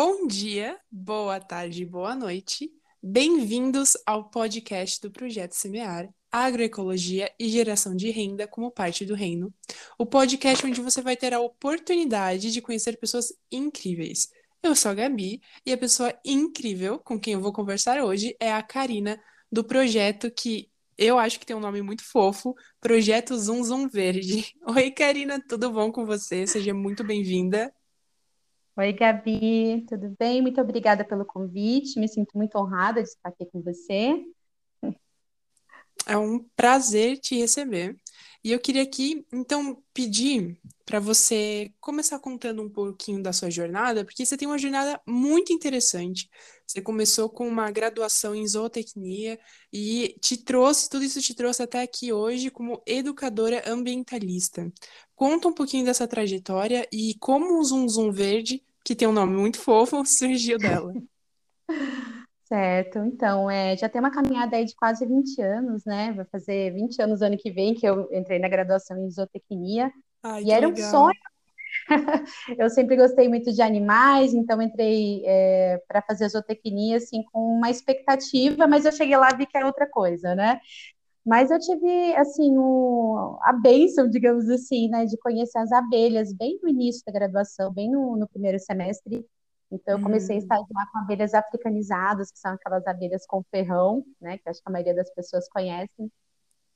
Bom dia, boa tarde, boa noite. Bem-vindos ao podcast do Projeto Semear, Agroecologia e Geração de Renda como parte do reino. O podcast onde você vai ter a oportunidade de conhecer pessoas incríveis. Eu sou a Gabi e a pessoa incrível com quem eu vou conversar hoje é a Karina, do projeto que eu acho que tem um nome muito fofo, Projeto Zum Zum Verde. Oi, Karina, tudo bom com você? Seja muito bem-vinda. Oi, Gabi, tudo bem? Muito obrigada pelo convite. Me sinto muito honrada de estar aqui com você. É um prazer te receber. E eu queria aqui, então, pedir para você começar contando um pouquinho da sua jornada, porque você tem uma jornada muito interessante. Você começou com uma graduação em zootecnia e te trouxe, tudo isso te trouxe até aqui hoje como educadora ambientalista. Conta um pouquinho dessa trajetória e como o Zum Zum Verde que tem um nome muito fofo, surgiu dela. Certo, então, é, já tem uma caminhada aí de quase 20 anos, né? Vai fazer 20 anos ano que vem que eu entrei na graduação em zootecnia. Ai, e era um legal. sonho. eu sempre gostei muito de animais, então entrei é, para fazer zootecnia assim com uma expectativa, mas eu cheguei lá e vi que era outra coisa, né? Mas eu tive, assim, o, a bênção, digamos assim, né, de conhecer as abelhas bem no início da graduação, bem no, no primeiro semestre. Então, eu comecei a hum. estagiar com abelhas africanizadas, que são aquelas abelhas com ferrão, né, que acho que a maioria das pessoas conhecem.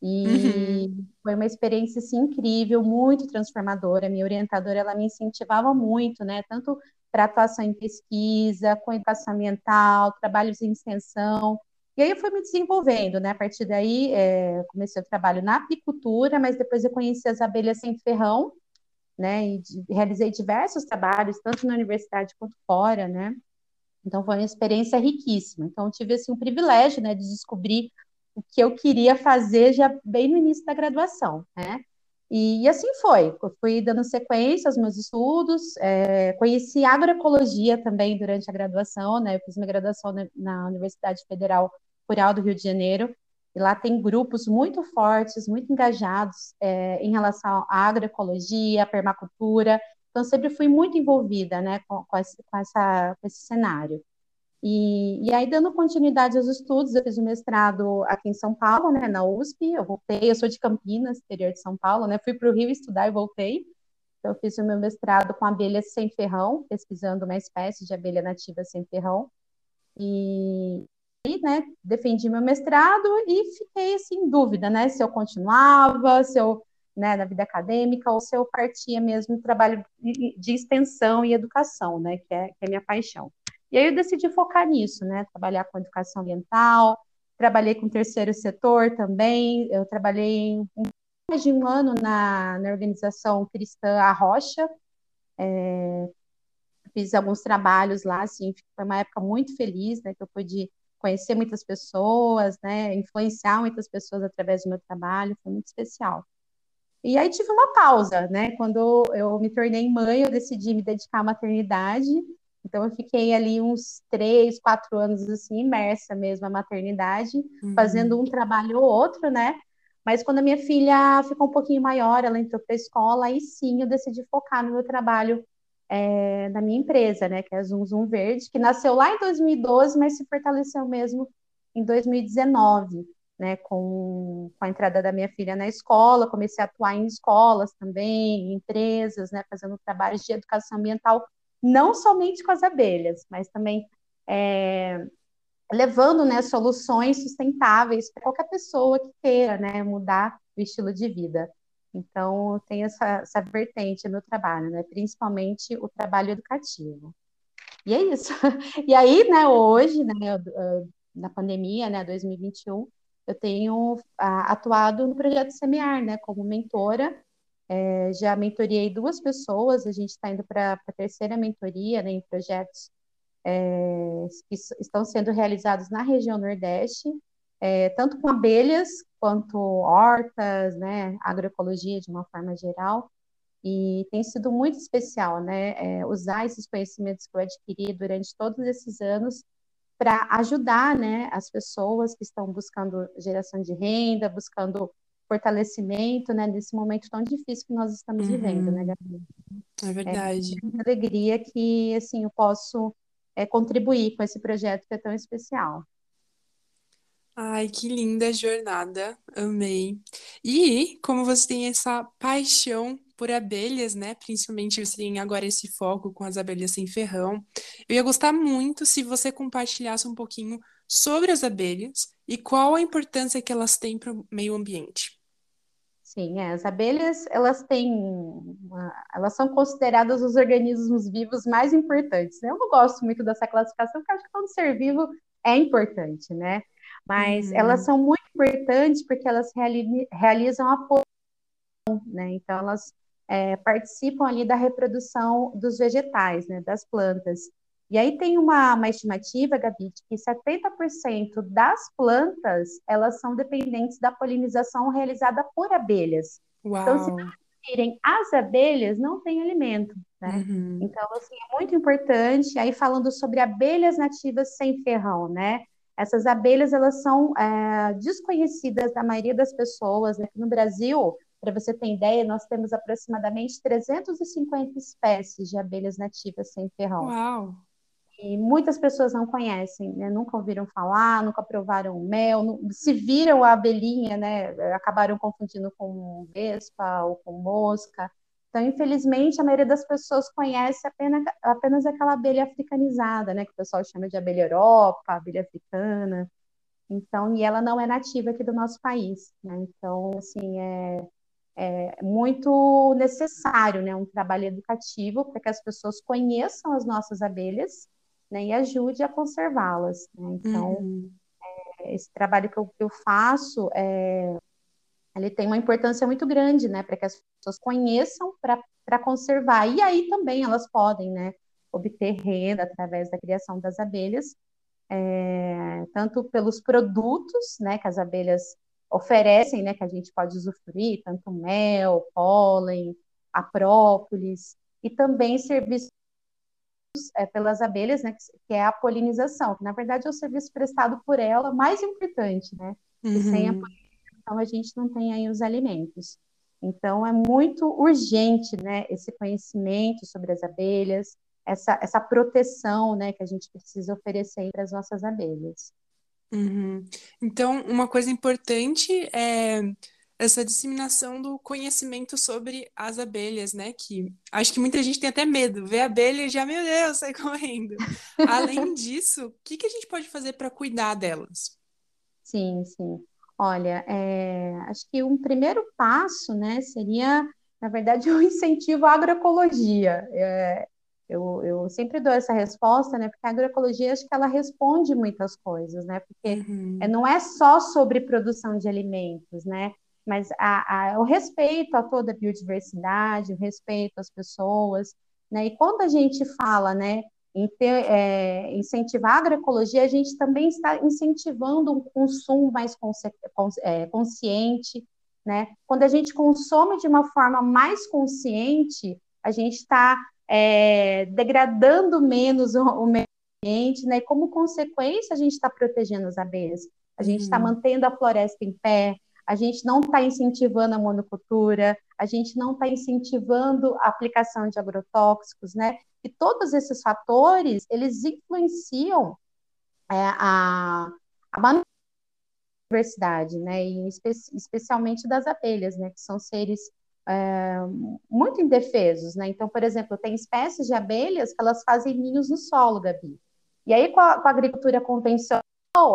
E uhum. foi uma experiência assim, incrível, muito transformadora. Minha orientadora ela me incentivava muito, né? Tanto para atuação em pesquisa, com educação ambiental, trabalhos em extensão. E aí eu fui me desenvolvendo, né? A partir daí, é, comecei o trabalho na apicultura, mas depois eu conheci as abelhas sem ferrão, né? E realizei diversos trabalhos, tanto na universidade quanto fora, né? Então foi uma experiência riquíssima. Então tive assim um privilégio, né, de descobrir o que eu queria fazer já bem no início da graduação, né? E, e assim foi. Eu fui dando sequência aos meus estudos, é, conheci agroecologia também durante a graduação, né? Eu fiz minha graduação na, Universidade Federal Rural do Rio de Janeiro, e lá tem grupos muito fortes, muito engajados é, em relação à agroecologia, à permacultura. Então, sempre fui muito envolvida né, com, com, esse, com, essa, com esse cenário. E, e, aí, dando continuidade aos estudos, eu fiz o mestrado aqui em São Paulo, né, na USP. Eu voltei, eu sou de Campinas, interior de São Paulo, né? Fui para o Rio estudar e voltei. Então, eu fiz o meu mestrado com abelhas sem ferrão, pesquisando uma espécie de abelha nativa sem ferrão. E aí, né, defendi meu mestrado e fiquei assim em dúvida, né, se eu continuava, se eu, né, na vida acadêmica ou se eu partia mesmo no trabalho de extensão e educação, né, que é, que é minha paixão. E aí eu decidi focar nisso, né? Trabalhar com educação ambiental, trabalhei com terceiro setor também, eu trabalhei mais de um ano na, na organização cristã A Rocha, é, fiz alguns trabalhos lá, assim, foi uma época muito feliz, né, que eu pude conhecer muitas pessoas, né, influenciar muitas pessoas através do meu trabalho, foi muito especial. E aí tive uma pausa, né, quando eu me tornei mãe, eu decidi me dedicar à maternidade, então, eu fiquei ali uns três, quatro anos, assim, imersa mesmo na maternidade, uhum. fazendo um trabalho ou outro, né? Mas quando a minha filha ficou um pouquinho maior, ela entrou para a escola, aí sim eu decidi focar no meu trabalho é, na minha empresa, né? Que é a Zoom Zoom Verde, que nasceu lá em 2012, mas se fortaleceu mesmo em 2019, né? Com, com a entrada da minha filha na escola, comecei a atuar em escolas também, em empresas, né? Fazendo trabalhos de educação ambiental não somente com as abelhas, mas também é, levando né, soluções sustentáveis para qualquer pessoa que queira né, mudar o estilo de vida. Então, tem essa, essa vertente no meu trabalho, né, principalmente o trabalho educativo. E é isso. E aí, né, hoje, né, na pandemia, né, 2021, eu tenho atuado no projeto Semear, né, como mentora é, já mentoriei duas pessoas, a gente está indo para a terceira mentoria né, em projetos é, que estão sendo realizados na região Nordeste, é, tanto com abelhas quanto hortas, né, agroecologia de uma forma geral. E tem sido muito especial, né, é, usar esses conhecimentos que eu adquiri durante todos esses anos para ajudar, né, as pessoas que estão buscando geração de renda, buscando fortalecimento, né, nesse momento tão difícil que nós estamos uhum. vivendo, né, Gabi? É verdade. É, muita alegria que, assim, eu posso é, contribuir com esse projeto que é tão especial. Ai, que linda jornada, amei. E como você tem essa paixão por abelhas, né? Principalmente você tem agora esse foco com as abelhas sem ferrão. Eu ia gostar muito se você compartilhasse um pouquinho sobre as abelhas e qual a importância que elas têm para o meio ambiente. Sim, é, as abelhas, elas têm, elas são consideradas os organismos vivos mais importantes. Né? Eu não gosto muito dessa classificação, porque acho que todo ser vivo é importante, né? Mas uhum. elas são muito importantes porque elas reali realizam a poluição, né? Então elas é, participam ali da reprodução dos vegetais, né? Das plantas. E aí tem uma, uma estimativa, Gabi, de que 70% das plantas elas são dependentes da polinização realizada por abelhas. Uau. Então, se não existirem as abelhas, não tem alimento. Né? Uhum. Então, assim, é muito importante. Aí, falando sobre abelhas nativas sem ferrão, né? Essas abelhas, elas são é, desconhecidas da maioria das pessoas. Aqui no Brasil, para você ter ideia, nós temos aproximadamente 350 espécies de abelhas nativas sem ferrão. Uau! E muitas pessoas não conhecem, né? nunca ouviram falar, nunca provaram mel, não, se viram a abelhinha, né? acabaram confundindo com vespa ou com mosca. Então, infelizmente, a maioria das pessoas conhece apenas, apenas aquela abelha africanizada, né? que o pessoal chama de abelha Europa, abelha africana. Então, e ela não é nativa aqui do nosso país. Né? Então, assim, é, é muito necessário né? um trabalho educativo para que as pessoas conheçam as nossas abelhas né, e ajude a conservá-las. Né? Então, uhum. é, esse trabalho que eu, que eu faço, é, ele tem uma importância muito grande, né, para que as pessoas conheçam para conservar. E aí também elas podem, né, obter renda através da criação das abelhas, é, tanto pelos produtos, né, que as abelhas oferecem, né, que a gente pode usufruir, tanto mel, pólen, a própolis, e também serviços é, pelas abelhas, né, que, é a polinização, que na verdade é o serviço prestado por ela mais importante, né? Uhum. Sem a polinização a gente não tem aí os alimentos. Então é muito urgente, né, esse conhecimento sobre as abelhas, essa, essa proteção, né, que a gente precisa oferecer para as nossas abelhas. Uhum. Então, uma coisa importante é essa disseminação do conhecimento sobre as abelhas, né? Que acho que muita gente tem até medo, vê a abelha e já, meu Deus, sai correndo. Além disso, o que, que a gente pode fazer para cuidar delas? Sim, sim. Olha, é, acho que um primeiro passo, né, seria, na verdade, o um incentivo à agroecologia. É, eu, eu, sempre dou essa resposta, né? Porque a agroecologia acho que ela responde muitas coisas, né? Porque uhum. é, não é só sobre produção de alimentos, né? Mas a, a, o respeito a toda a biodiversidade, o respeito às pessoas, né? E quando a gente fala, né, em ter, é, incentivar a agroecologia, a gente também está incentivando um consumo mais é, consciente, né? Quando a gente consome de uma forma mais consciente, a gente está é, degradando menos o, o meio ambiente, né? E como consequência, a gente está protegendo as abelhas. A gente está uhum. mantendo a floresta em pé, a gente não está incentivando a monocultura, a gente não está incentivando a aplicação de agrotóxicos, né? E todos esses fatores, eles influenciam é, a, a diversidade, né? E espe especialmente das abelhas, né? Que são seres é, muito indefesos, né? Então, por exemplo, tem espécies de abelhas que elas fazem ninhos no solo, Gabi. E aí, com a, com a agricultura convencional,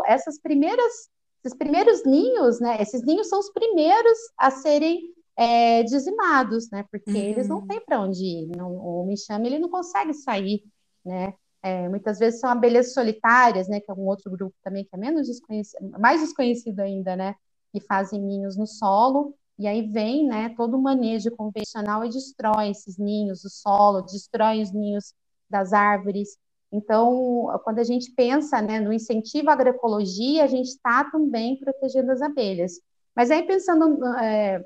essas primeiras esses primeiros ninhos, né? Esses ninhos são os primeiros a serem é, dizimados, né? Porque uhum. eles não têm para onde ir. Não, o mexame ele não consegue sair, né? É, muitas vezes são abelhas solitárias, né? Que é um outro grupo também que é menos desconhecido, mais desconhecido ainda, né? Que fazem ninhos no solo. E aí vem, né? Todo o manejo convencional e destrói esses ninhos do solo, destrói os ninhos das árvores. Então, quando a gente pensa né, no incentivo à agroecologia, a gente está também protegendo as abelhas. Mas aí, pensando é,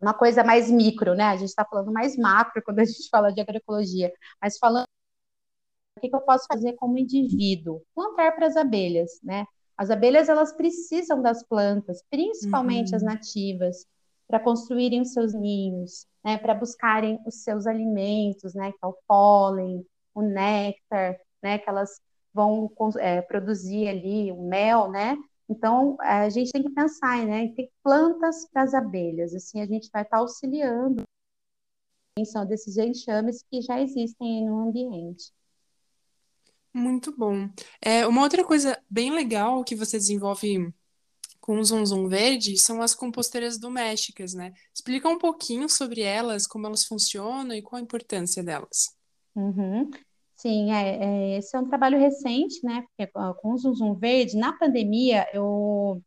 uma coisa mais micro, né? A gente está falando mais macro quando a gente fala de agroecologia, mas falando o que, que eu posso fazer como indivíduo? Plantar para as abelhas, né? As abelhas, elas precisam das plantas, principalmente uhum. as nativas, para construírem os seus ninhos, né? Para buscarem os seus alimentos, né? Que é o pólen, o néctar, né, que elas vão é, produzir ali o mel, né? Então, a gente tem que pensar, né? Tem plantas para as abelhas, assim, a gente vai estar tá auxiliando a extinção desses enxames que já existem no ambiente. Muito bom. É, uma outra coisa bem legal que você desenvolve com o Zum Verde são as composteiras domésticas, né? Explica um pouquinho sobre elas, como elas funcionam e qual a importância delas. Uhum. Sim, é, é, esse é um trabalho recente, né? Porque com o Zum Verde, na pandemia, eu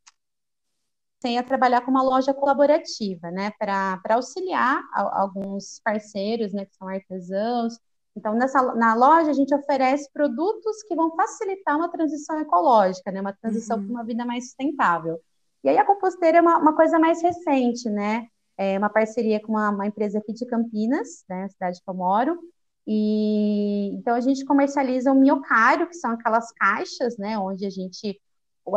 comecei a trabalhar com uma loja colaborativa, né? Para auxiliar a, alguns parceiros, né? Que são artesãos. Então, nessa, na loja, a gente oferece produtos que vão facilitar uma transição ecológica, né? Uma transição uhum. para uma vida mais sustentável. E aí a composteira é uma, uma coisa mais recente, né? É uma parceria com uma, uma empresa aqui de Campinas, né? Cidade que eu moro e então a gente comercializa o miocário, que são aquelas caixas, né, onde a gente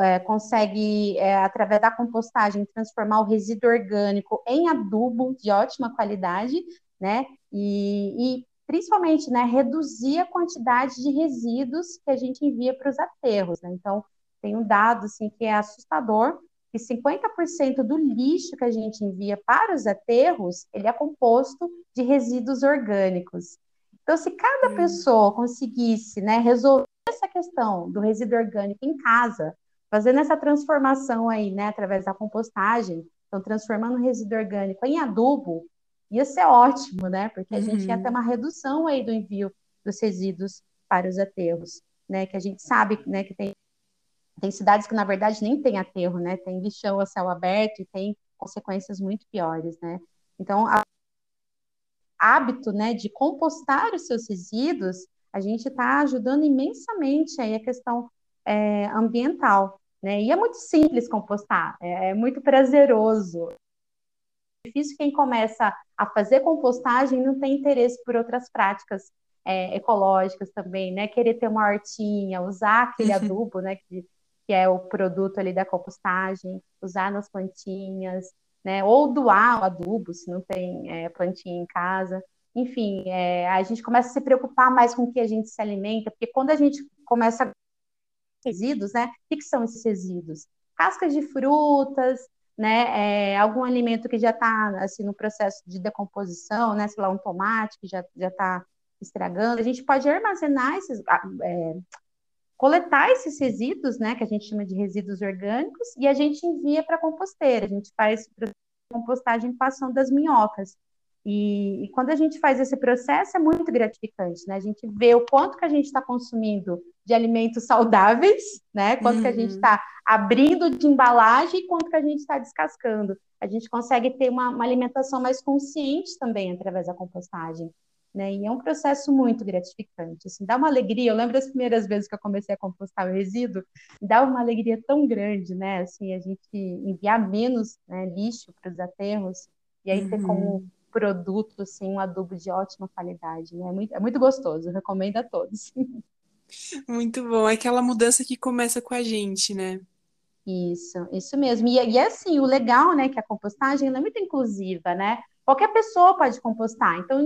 é, consegue, é, através da compostagem, transformar o resíduo orgânico em adubo de ótima qualidade, né, e, e principalmente, né, reduzir a quantidade de resíduos que a gente envia para os aterros, né, então tem um dado, assim, que é assustador, que 50% do lixo que a gente envia para os aterros, ele é composto de resíduos orgânicos. Então, se cada hum. pessoa conseguisse né, resolver essa questão do resíduo orgânico em casa, fazendo essa transformação aí, né, através da compostagem, então transformando o resíduo orgânico em adubo, ia ser ótimo, né? Porque a uhum. gente ia ter uhum. uma redução aí do envio dos resíduos para os aterros, né? Que a gente sabe, né, que tem tem cidades que na verdade nem tem aterro, né? Tem lixão a céu aberto e tem consequências muito piores, né? Então, a hábito né, de compostar os seus resíduos, a gente está ajudando imensamente aí a questão é, ambiental. Né? E é muito simples compostar, é, é muito prazeroso. É difícil quem começa a fazer compostagem não tem interesse por outras práticas é, ecológicas também, né? Querer ter uma hortinha, usar aquele adubo, né? Que, que é o produto ali da compostagem, usar nas plantinhas, né? Ou doar o adubo, se não tem é, plantinha em casa. Enfim, é, a gente começa a se preocupar mais com o que a gente se alimenta, porque quando a gente começa a resíduos, né? O que, são esses resíduos? Cascas de frutas, né? É, algum alimento que já está assim no processo de decomposição, né? Sei lá, um tomate que já já está estragando. A gente pode armazenar esses, é, coletar esses resíduos, né, que a gente chama de resíduos orgânicos, e a gente envia para a composteira. A gente faz compostagem passando das minhocas. E, e, quando a gente faz esse processo é muito gratificante, né? A gente vê o quanto que a gente está consumindo de alimentos saudáveis, né? Quanto uhum. que a gente está uhum. abrindo de embalagem e quanto que a gente está descascando. A gente consegue ter uma, uma alimentação mais consciente também através da compostagem né? E é um processo muito gratificante, assim, dá uma alegria. Eu lembro das primeiras vezes que eu comecei a compostar o resíduo, dá uma alegria tão grande, né? Assim, a gente enviar menos né, lixo para os aterros e aí uhum. ter como produto assim um adubo de ótima qualidade, né? É muito, é muito gostoso, eu recomendo a todos. Muito bom, é aquela mudança que começa com a gente, né? Isso, isso mesmo. E, e assim, o legal, né, que a compostagem é muito inclusiva, né? Qualquer pessoa pode compostar, então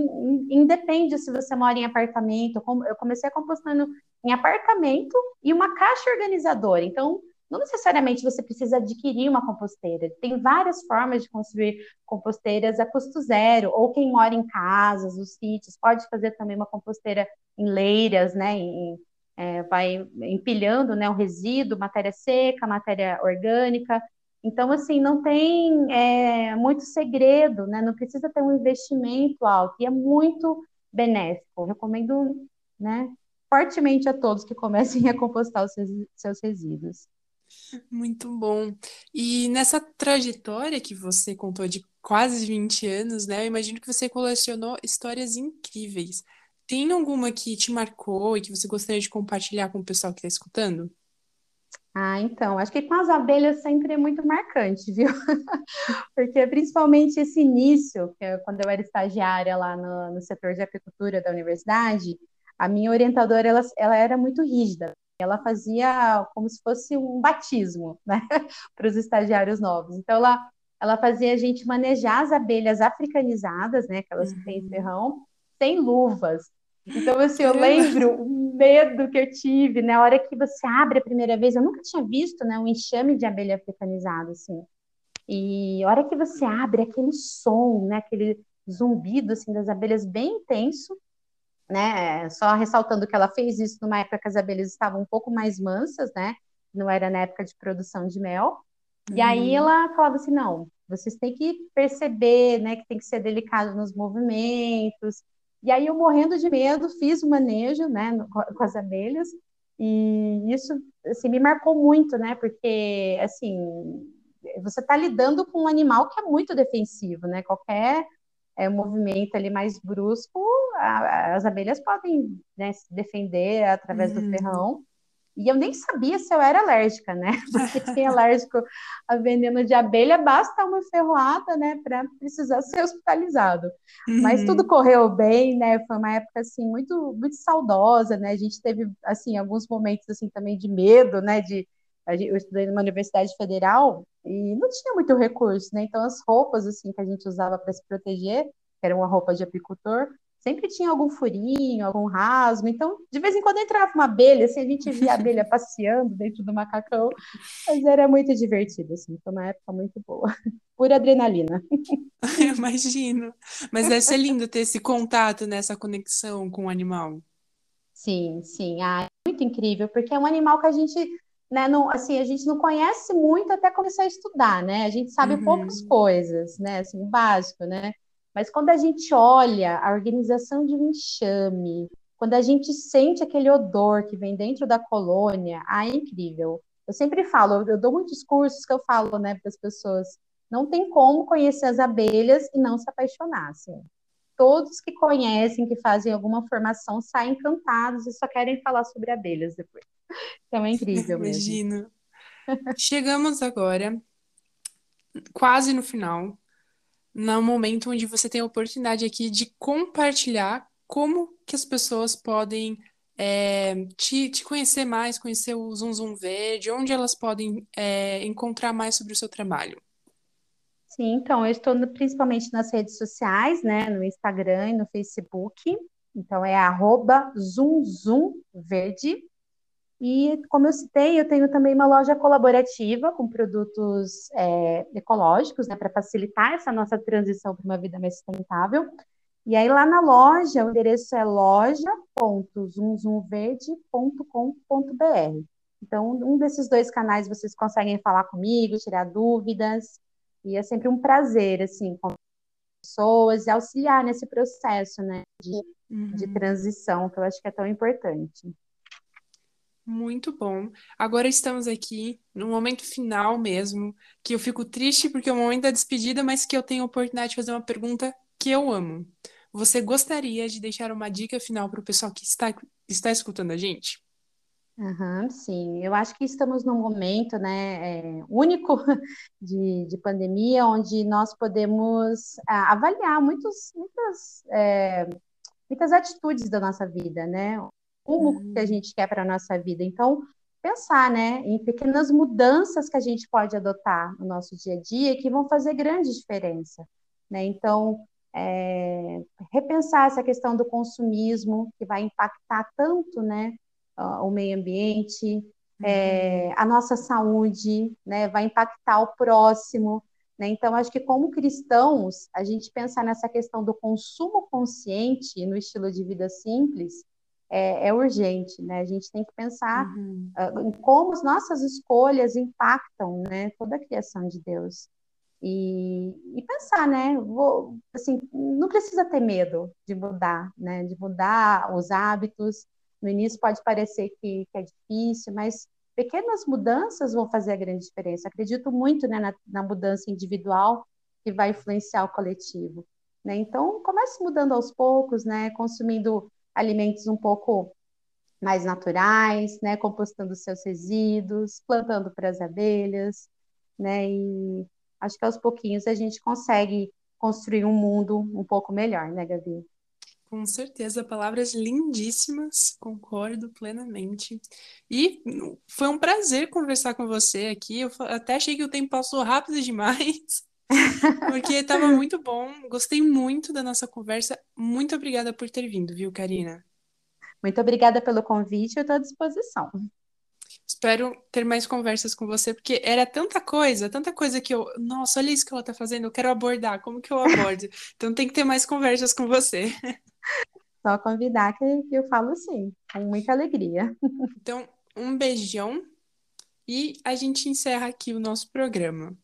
independe se você mora em apartamento. Eu comecei compostando em apartamento e uma caixa organizadora. Então, não necessariamente você precisa adquirir uma composteira. Tem várias formas de construir composteiras a custo zero, ou quem mora em casas, os sítios, pode fazer também uma composteira em leiras, né? Em, é, vai empilhando né, o resíduo, matéria seca, matéria orgânica, então, assim, não tem é, muito segredo, né? Não precisa ter um investimento alto e é muito benéfico. Eu recomendo, né, fortemente a todos que comecem a compostar os seus, seus resíduos. Muito bom. E nessa trajetória que você contou de quase 20 anos, né? Eu imagino que você colecionou histórias incríveis. Tem alguma que te marcou e que você gostaria de compartilhar com o pessoal que está escutando? Ah, então, acho que com as abelhas sempre é muito marcante, viu? Porque principalmente esse início, que é quando eu era estagiária lá no, no setor de apicultura da universidade, a minha orientadora, ela, ela era muito rígida. Ela fazia como se fosse um batismo, né? Para os estagiários novos. Então, ela, ela fazia a gente manejar as abelhas africanizadas, né? Aquelas que têm uhum. ferrão, sem luvas. Então, assim, eu lembro o medo que eu tive, na né? hora que você abre a primeira vez, eu nunca tinha visto, né, um enxame de abelha africanizada, assim. E a hora que você abre, aquele som, né, aquele zumbido, assim, das abelhas bem intenso, né, só ressaltando que ela fez isso numa época que as abelhas estavam um pouco mais mansas, né, não era na época de produção de mel, e aí uhum. ela falava assim, não, vocês têm que perceber, né, que tem que ser delicado nos movimentos. E aí eu morrendo de medo fiz o manejo, né, no, com as abelhas. E isso assim me marcou muito, né? Porque assim, você está lidando com um animal que é muito defensivo, né? Qualquer é, movimento ali mais brusco, a, as abelhas podem né, se defender através uhum. do ferrão. E eu nem sabia se eu era alérgica, né? Porque quem é alérgico a veneno de abelha, basta uma ferroada, né, para precisar ser hospitalizado. Uhum. Mas tudo correu bem, né? Foi uma época assim muito muito saudosa, né? A gente teve assim alguns momentos assim também de medo, né, de eu estudei numa universidade federal e não tinha muito recurso, né? Então as roupas assim que a gente usava para se proteger, que era uma roupa de apicultor, sempre tinha algum furinho, algum rasgo. Então, de vez em quando entrava uma abelha, assim, a gente via a abelha passeando dentro do macacão, mas era muito divertido, assim, foi uma época muito boa. Pura adrenalina. Eu imagino. Mas deve ser lindo ter esse contato, nessa né, conexão com o animal. Sim, sim. Ah, é muito incrível, porque é um animal que a gente né, não, assim, a gente não conhece muito até começar a estudar, né? A gente sabe uhum. poucas coisas, né? Assim, o básico, né? Mas quando a gente olha a organização de um enxame, quando a gente sente aquele odor que vem dentro da colônia, ah, é incrível. Eu sempre falo, eu dou muitos cursos que eu falo, né, para as pessoas, não tem como conhecer as abelhas e não se apaixonar, assim. Todos que conhecem, que fazem alguma formação, saem encantados e só querem falar sobre abelhas depois. Então é incrível mesmo. Chegamos agora quase no final no momento onde você tem a oportunidade aqui de compartilhar como que as pessoas podem é, te, te conhecer mais, conhecer o Zoom Zoom Verde, onde elas podem é, encontrar mais sobre o seu trabalho. Sim, então, eu estou no, principalmente nas redes sociais, né, no Instagram e no Facebook, então é arroba Zoom Zoom Verde, e, como eu citei, eu tenho também uma loja colaborativa com produtos é, ecológicos, né, para facilitar essa nossa transição para uma vida mais sustentável. E aí, lá na loja, o endereço é loja.zumzumverde.com.br. Então, um desses dois canais vocês conseguem falar comigo, tirar dúvidas, e é sempre um prazer, assim, com pessoas e auxiliar nesse processo, né, de, uhum. de transição, que eu acho que é tão importante. Muito bom. Agora estamos aqui no momento final mesmo, que eu fico triste porque é o momento da despedida, mas que eu tenho a oportunidade de fazer uma pergunta que eu amo. Você gostaria de deixar uma dica final para o pessoal que está, está escutando a gente? Uhum, sim, eu acho que estamos num momento né, é, único de, de pandemia, onde nós podemos ah, avaliar muitos, muitas, é, muitas atitudes da nossa vida, né? Rumo uhum. que a gente quer para a nossa vida. Então, pensar, né, em pequenas mudanças que a gente pode adotar no nosso dia a dia que vão fazer grande diferença, né? Então, é, repensar essa questão do consumismo que vai impactar tanto, né, o meio ambiente, é, uhum. a nossa saúde, né, vai impactar o próximo, né? Então, acho que como cristãos, a gente pensar nessa questão do consumo consciente no estilo de vida simples é, é, urgente, né? A gente tem que pensar uhum. uh, em como as nossas escolhas impactam, né, toda a criação de Deus. E, e pensar, né? Vou, assim, não precisa ter medo de mudar, né? De mudar os hábitos. No início pode parecer que, que é difícil, mas pequenas mudanças vão fazer a grande diferença. Acredito muito né, na, na mudança individual que vai influenciar o coletivo. Né? Então, comece mudando aos poucos, né? Consumindo alimentos um pouco mais naturais, né, compostando seus resíduos, plantando para as abelhas, né, e acho que aos pouquinhos a gente consegue construir um mundo um pouco melhor, né, Gabi? Com certeza, palavras lindíssimas, concordo plenamente. E foi um prazer conversar com você aqui. Eu até achei que o tempo passou rápido demais. Porque estava muito bom. Gostei muito da nossa conversa. Muito obrigada por ter vindo, viu, Karina? Muito obrigada pelo convite, eu estou à disposição. Espero ter mais conversas com você, porque era tanta coisa, tanta coisa que eu. Nossa, olha isso que ela está fazendo, eu quero abordar, como que eu abordo? então tem que ter mais conversas com você. Só convidar que eu falo sim, com muita alegria. Então, um beijão e a gente encerra aqui o nosso programa.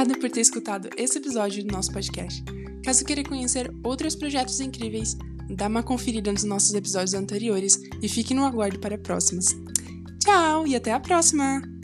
Obrigada por ter escutado esse episódio do nosso podcast. Caso queira conhecer outros projetos incríveis, dá uma conferida nos nossos episódios anteriores e fique no aguardo para próximos. Tchau e até a próxima!